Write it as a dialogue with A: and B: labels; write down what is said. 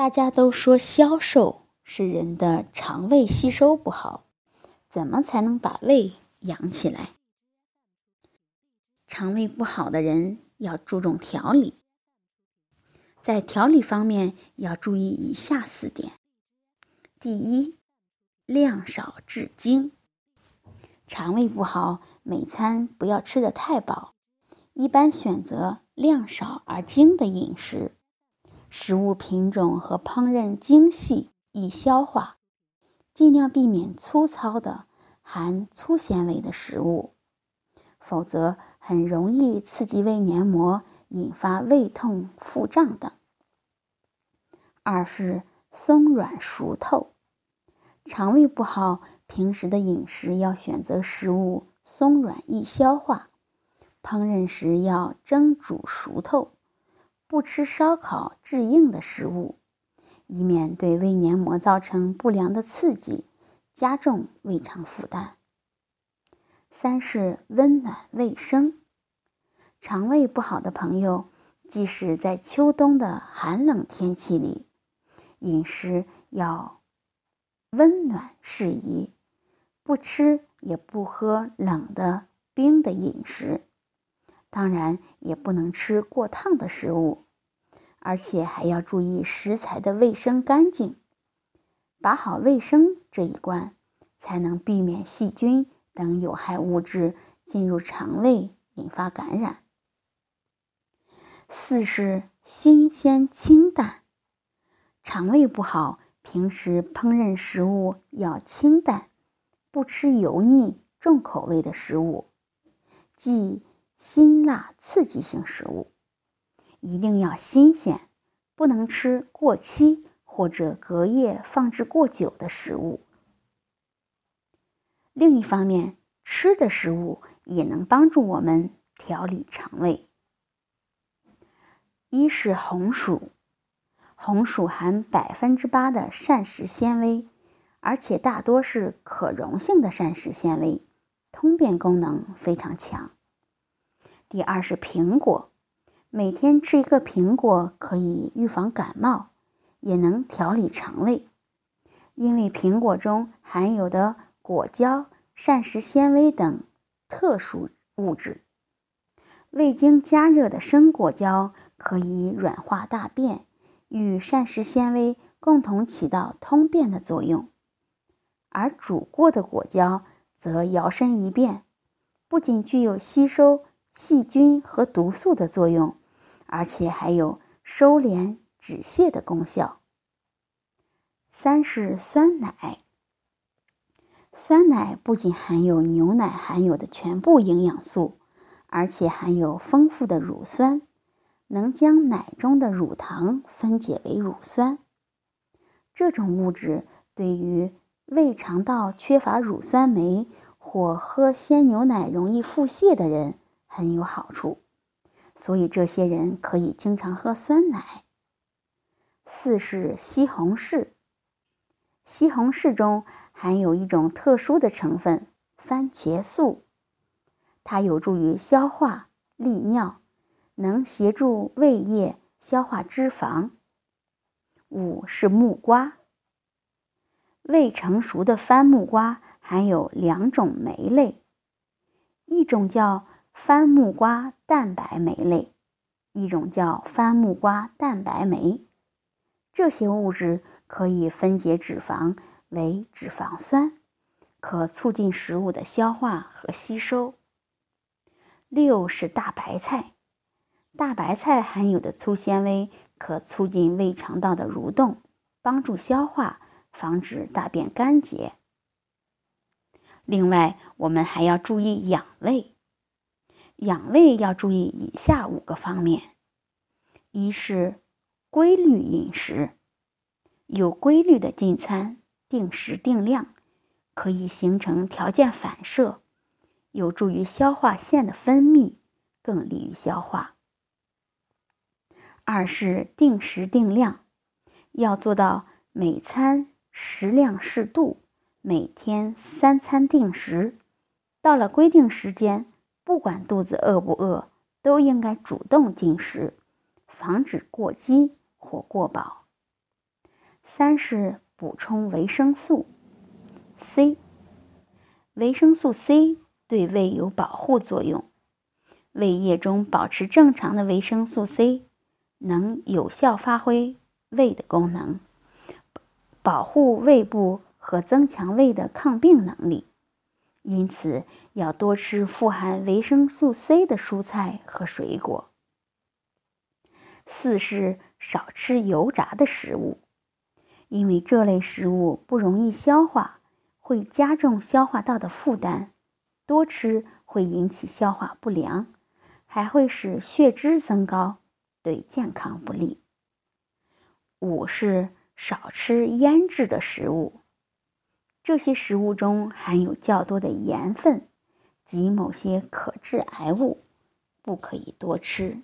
A: 大家都说消瘦是人的肠胃吸收不好，怎么才能把胃养起来？肠胃不好的人要注重调理，在调理方面要注意以下四点：第一，量少质精。肠胃不好，每餐不要吃得太饱，一般选择量少而精的饮食。食物品种和烹饪精细易消化，尽量避免粗糙的含粗纤维的食物，否则很容易刺激胃黏膜，引发胃痛、腹胀等。二是松软熟透，肠胃不好，平时的饮食要选择食物松软易消化，烹饪时要蒸煮熟透。不吃烧烤致硬的食物，以免对胃黏膜造成不良的刺激，加重胃肠负担。三是温暖卫生，肠胃不好的朋友，即使在秋冬的寒冷天气里，饮食要温暖适宜，不吃也不喝冷的冰的饮食。当然，也不能吃过烫的食物，而且还要注意食材的卫生干净，把好卫生这一关，才能避免细菌等有害物质进入肠胃，引发感染。四是新鲜清淡，肠胃不好，平时烹饪食物要清淡，不吃油腻重口味的食物，忌。辛辣刺激性食物一定要新鲜，不能吃过期或者隔夜放置过久的食物。另一方面，吃的食物也能帮助我们调理肠胃。一是红薯，红薯含百分之八的膳食纤维，而且大多是可溶性的膳食纤维，通便功能非常强。第二是苹果，每天吃一个苹果可以预防感冒，也能调理肠胃。因为苹果中含有的果胶、膳食纤维等特殊物质，未经加热的生果胶可以软化大便，与膳食纤维共同起到通便的作用；而煮过的果胶则摇身一变，不仅具有吸收。细菌和毒素的作用，而且还有收敛止泻的功效。三是酸奶，酸奶不仅含有牛奶含有的全部营养素，而且含有丰富的乳酸，能将奶中的乳糖分解为乳酸。这种物质对于胃肠道缺乏乳酸酶或喝鲜牛奶容易腹泻的人。很有好处，所以这些人可以经常喝酸奶。四是西红柿，西红柿中含有一种特殊的成分番茄素，它有助于消化利尿，能协助胃液消化脂肪。五是木瓜，未成熟的番木瓜含有两种酶类，一种叫。番木瓜蛋白酶类，一种叫番木瓜蛋白酶，这些物质可以分解脂肪为脂肪酸，可促进食物的消化和吸收。六是大白菜，大白菜含有的粗纤维可促进胃肠道的蠕动，帮助消化，防止大便干结。另外，我们还要注意养胃。养胃要注意以下五个方面：一是规律饮食，有规律的进餐，定时定量，可以形成条件反射，有助于消化腺的分泌，更利于消化。二是定时定量，要做到每餐食量适度，每天三餐定时，到了规定时间。不管肚子饿不饿，都应该主动进食，防止过饥或过饱。三是补充维生素 C。维生素 C 对胃有保护作用，胃液中保持正常的维生素 C，能有效发挥胃的功能，保护胃部和增强胃的抗病能力。因此，要多吃富含维生素 C 的蔬菜和水果。四是少吃油炸的食物，因为这类食物不容易消化，会加重消化道的负担，多吃会引起消化不良，还会使血脂增高，对健康不利。五是少吃腌制的食物。这些食物中含有较多的盐分及某些可致癌物，不可以多吃。